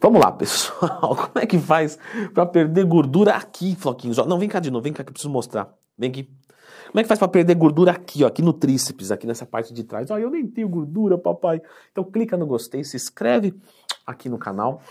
Vamos lá, pessoal. Como é que faz para perder gordura aqui, Floquinhos? Não, vem cá de novo, vem cá que eu preciso mostrar. Vem aqui. Como é que faz para perder gordura aqui, ó, aqui no tríceps, aqui nessa parte de trás? Ó, eu nem tenho gordura, papai. Então clica no gostei, se inscreve aqui no canal,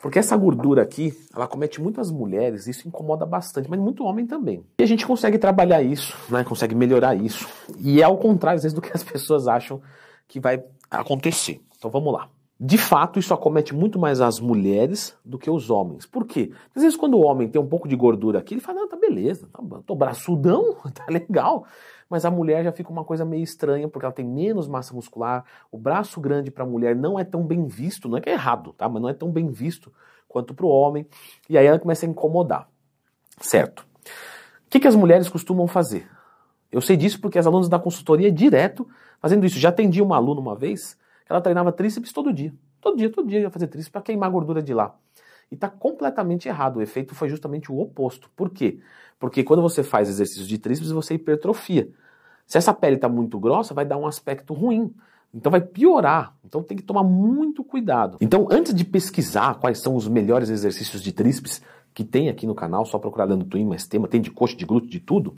porque essa gordura aqui, ela comete muitas mulheres, isso incomoda bastante, mas muito homem também. E a gente consegue trabalhar isso, né? Consegue melhorar isso. E é ao contrário, às vezes, do que as pessoas acham que vai acontecer. Então vamos lá. De fato, isso acomete muito mais as mulheres do que os homens. Por quê? Às vezes, quando o homem tem um pouco de gordura aqui, ele fala: não, tá beleza, tá, tô braçudão, tá legal. Mas a mulher já fica uma coisa meio estranha, porque ela tem menos massa muscular. O braço grande para a mulher não é tão bem visto, não é que é errado, tá? Mas não é tão bem visto quanto para o homem. E aí ela começa a incomodar. Certo. O que, que as mulheres costumam fazer? Eu sei disso porque as alunas da consultoria direto fazendo isso. Já atendi uma aluna uma vez ela treinava tríceps todo dia. Todo dia, todo dia ia fazer tríceps para queimar a gordura de lá. E está completamente errado. O efeito foi justamente o oposto. Por quê? Porque quando você faz exercícios de tríceps, você hipertrofia. Se essa pele está muito grossa, vai dar um aspecto ruim. Então vai piorar. Então tem que tomar muito cuidado. Então, antes de pesquisar quais são os melhores exercícios de tríceps que tem aqui no canal, só procurar dando twin mais tema, tem de coxa, de glúteo, de tudo.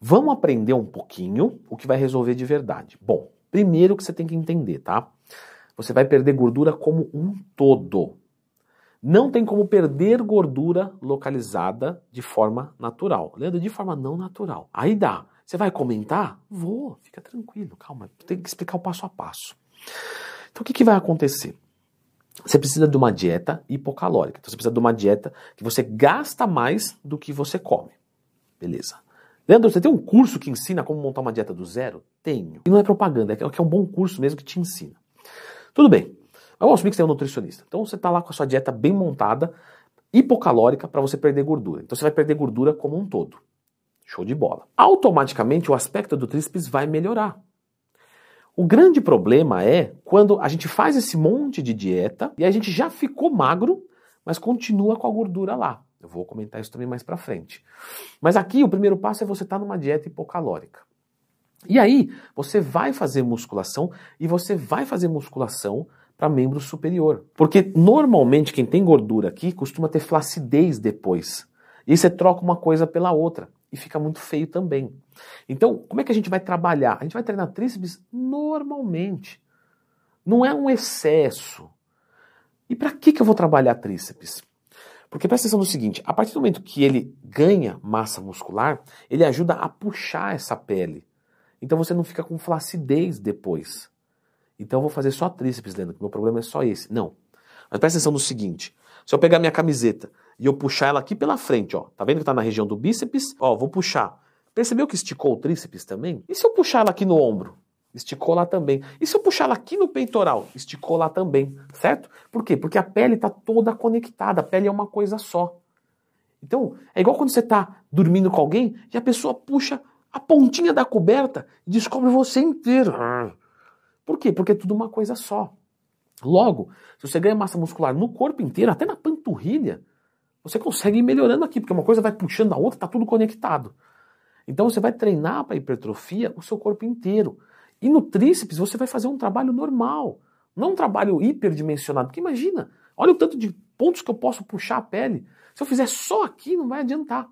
Vamos aprender um pouquinho o que vai resolver de verdade. Bom, Primeiro que você tem que entender, tá? Você vai perder gordura como um todo. Não tem como perder gordura localizada de forma natural. Leandro, de forma não natural. Aí dá. Você vai comentar? Vou, fica tranquilo, calma. Tem que explicar o passo a passo. Então o que, que vai acontecer? Você precisa de uma dieta hipocalórica. Então você precisa de uma dieta que você gasta mais do que você come. Beleza. Leandro, você tem um curso que ensina como montar uma dieta do zero? Tenho. E não é propaganda, é que é um bom curso mesmo que te ensina. Tudo bem. Vamos assumir que você é um nutricionista. Então você está lá com a sua dieta bem montada, hipocalórica, para você perder gordura. Então você vai perder gordura como um todo. Show de bola. Automaticamente o aspecto do tríceps vai melhorar. O grande problema é quando a gente faz esse monte de dieta e a gente já ficou magro, mas continua com a gordura lá. Eu vou comentar isso também mais para frente. Mas aqui o primeiro passo é você estar tá numa dieta hipocalórica. E aí, você vai fazer musculação e você vai fazer musculação para membro superior. Porque normalmente quem tem gordura aqui costuma ter flacidez depois. E você troca uma coisa pela outra e fica muito feio também. Então, como é que a gente vai trabalhar? A gente vai treinar tríceps normalmente. Não é um excesso. E para que, que eu vou trabalhar tríceps? Porque presta atenção no seguinte: a partir do momento que ele ganha massa muscular, ele ajuda a puxar essa pele. Então você não fica com flacidez depois. Então eu vou fazer só tríceps, Leandro, que meu problema é só esse. Não. Mas presta atenção no seguinte: se eu pegar minha camiseta e eu puxar ela aqui pela frente, ó, tá vendo que tá na região do bíceps? Ó, vou puxar. Percebeu que esticou o tríceps também? E se eu puxar ela aqui no ombro? Esticou lá também. E se eu puxar ela aqui no peitoral? Esticou lá também, certo? Por quê? Porque a pele está toda conectada, a pele é uma coisa só. Então, é igual quando você está dormindo com alguém e a pessoa puxa a pontinha da coberta e descobre você inteiro. Por quê? Porque é tudo uma coisa só. Logo, se você ganha massa muscular no corpo inteiro, até na panturrilha, você consegue ir melhorando aqui, porque uma coisa vai puxando a outra, está tudo conectado. Então você vai treinar para hipertrofia o seu corpo inteiro. E no tríceps você vai fazer um trabalho normal, não um trabalho hiperdimensionado. Porque imagina, olha o tanto de pontos que eu posso puxar a pele. Se eu fizer só aqui, não vai adiantar.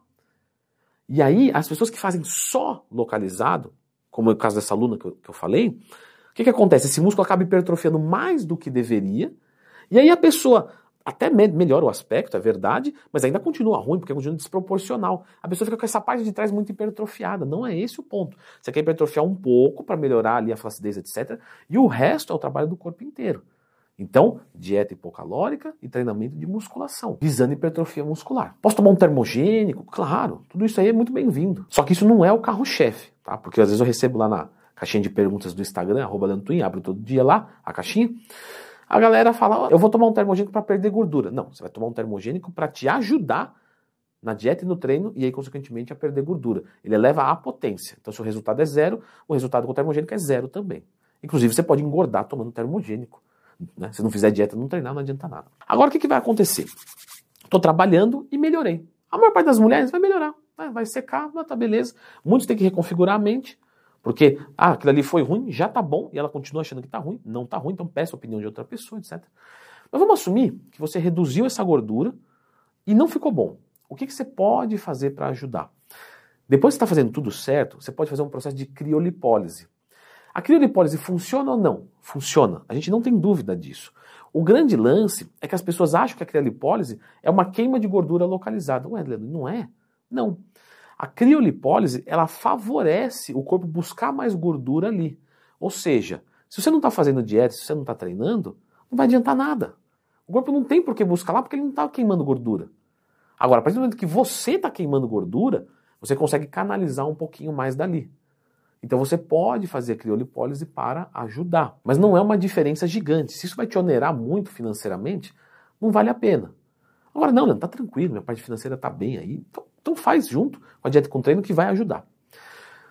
E aí, as pessoas que fazem só localizado, como é o caso dessa aluna que eu, que eu falei, o que, que acontece? Esse músculo acaba hipertrofiando mais do que deveria, e aí a pessoa até me melhora o aspecto, é verdade, mas ainda continua ruim, porque continua desproporcional. A pessoa fica com essa parte de trás muito hipertrofiada. Não é esse o ponto. Você quer hipertrofiar um pouco para melhorar ali a flacidez, etc. E o resto é o trabalho do corpo inteiro. Então, dieta hipocalórica e treinamento de musculação, visando hipertrofia muscular. Posso tomar um termogênico? Claro, tudo isso aí é muito bem-vindo. Só que isso não é o carro-chefe, tá? Porque às vezes eu recebo lá na caixinha de perguntas do Instagram, arroba abro todo dia lá a caixinha. A galera fala, eu vou tomar um termogênico para perder gordura. Não, você vai tomar um termogênico para te ajudar na dieta e no treino e aí, consequentemente, a perder gordura. Ele eleva a potência. Então, se o resultado é zero, o resultado com o termogênico é zero também. Inclusive, você pode engordar tomando termogênico. Né? Se não fizer dieta, não treinar, não adianta nada. Agora, o que, que vai acontecer? Estou trabalhando e melhorei. A maior parte das mulheres vai melhorar. Né? Vai secar, tá beleza. Muitos têm que reconfigurar a mente. Porque, ah, aquilo ali foi ruim, já tá bom, e ela continua achando que tá ruim, não tá ruim, então peça a opinião de outra pessoa, etc. Mas vamos assumir que você reduziu essa gordura e não ficou bom. O que, que você pode fazer para ajudar? Depois que está fazendo tudo certo, você pode fazer um processo de criolipólise. A criolipólise funciona ou não? Funciona. A gente não tem dúvida disso. O grande lance é que as pessoas acham que a criolipólise é uma queima de gordura localizada. Ué, Leandro, não é? Não. A criolipólise, ela favorece o corpo buscar mais gordura ali. Ou seja, se você não está fazendo dieta, se você não está treinando, não vai adiantar nada. O corpo não tem por que buscar lá porque ele não está queimando gordura. Agora, a partir do momento que você está queimando gordura, você consegue canalizar um pouquinho mais dali. Então você pode fazer a criolipólise para ajudar. Mas não é uma diferença gigante. Se isso vai te onerar muito financeiramente, não vale a pena. Agora, não, Leandro, tá tranquilo, minha parte financeira tá bem aí. Então, então faz junto com a dieta com treino que vai ajudar.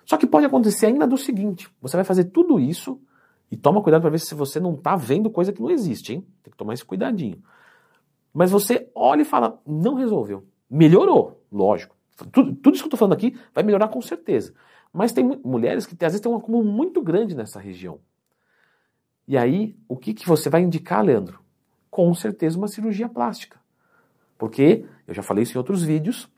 Só que pode acontecer ainda do seguinte: você vai fazer tudo isso e toma cuidado para ver se você não está vendo coisa que não existe, hein? Tem que tomar esse cuidadinho. Mas você olha e fala, não resolveu. Melhorou, lógico. Tudo, tudo isso que eu estou falando aqui vai melhorar com certeza. Mas tem mulheres que às vezes têm um acúmulo muito grande nessa região. E aí, o que, que você vai indicar, Leandro? Com certeza uma cirurgia plástica. Porque, eu já falei isso em outros vídeos,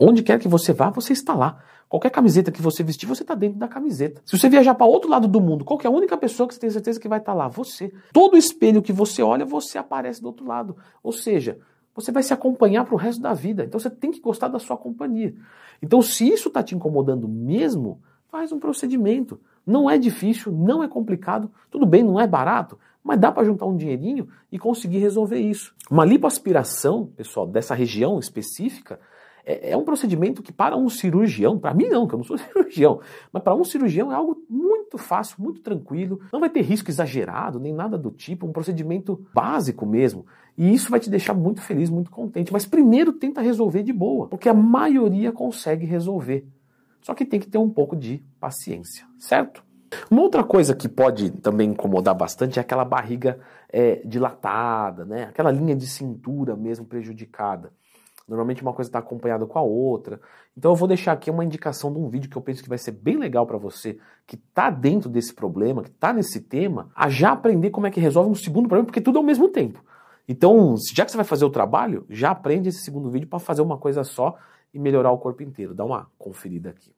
onde quer que você vá, você está lá. Qualquer camiseta que você vestir, você está dentro da camiseta. Se você viajar para outro lado do mundo, qual é a única pessoa que você tem certeza que vai estar tá lá? Você. Todo espelho que você olha, você aparece do outro lado. Ou seja, você vai se acompanhar para o resto da vida. Então você tem que gostar da sua companhia. Então, se isso está te incomodando mesmo, faz um procedimento. Não é difícil, não é complicado, tudo bem, não é barato, mas dá para juntar um dinheirinho e conseguir resolver isso. Uma lipoaspiração, pessoal, dessa região específica, é, é um procedimento que para um cirurgião, para mim não, que eu não sou cirurgião, mas para um cirurgião é algo muito fácil, muito tranquilo, não vai ter risco exagerado, nem nada do tipo, um procedimento básico mesmo. E isso vai te deixar muito feliz, muito contente. Mas primeiro tenta resolver de boa, porque a maioria consegue resolver. Só que tem que ter um pouco de paciência, certo? Uma outra coisa que pode também incomodar bastante é aquela barriga é, dilatada, né? aquela linha de cintura mesmo prejudicada. Normalmente uma coisa está acompanhada com a outra. Então eu vou deixar aqui uma indicação de um vídeo que eu penso que vai ser bem legal para você que está dentro desse problema, que está nesse tema, a já aprender como é que resolve um segundo problema, porque tudo ao mesmo tempo. Então, já que você vai fazer o trabalho, já aprende esse segundo vídeo para fazer uma coisa só e melhorar o corpo inteiro. Dá uma conferida aqui.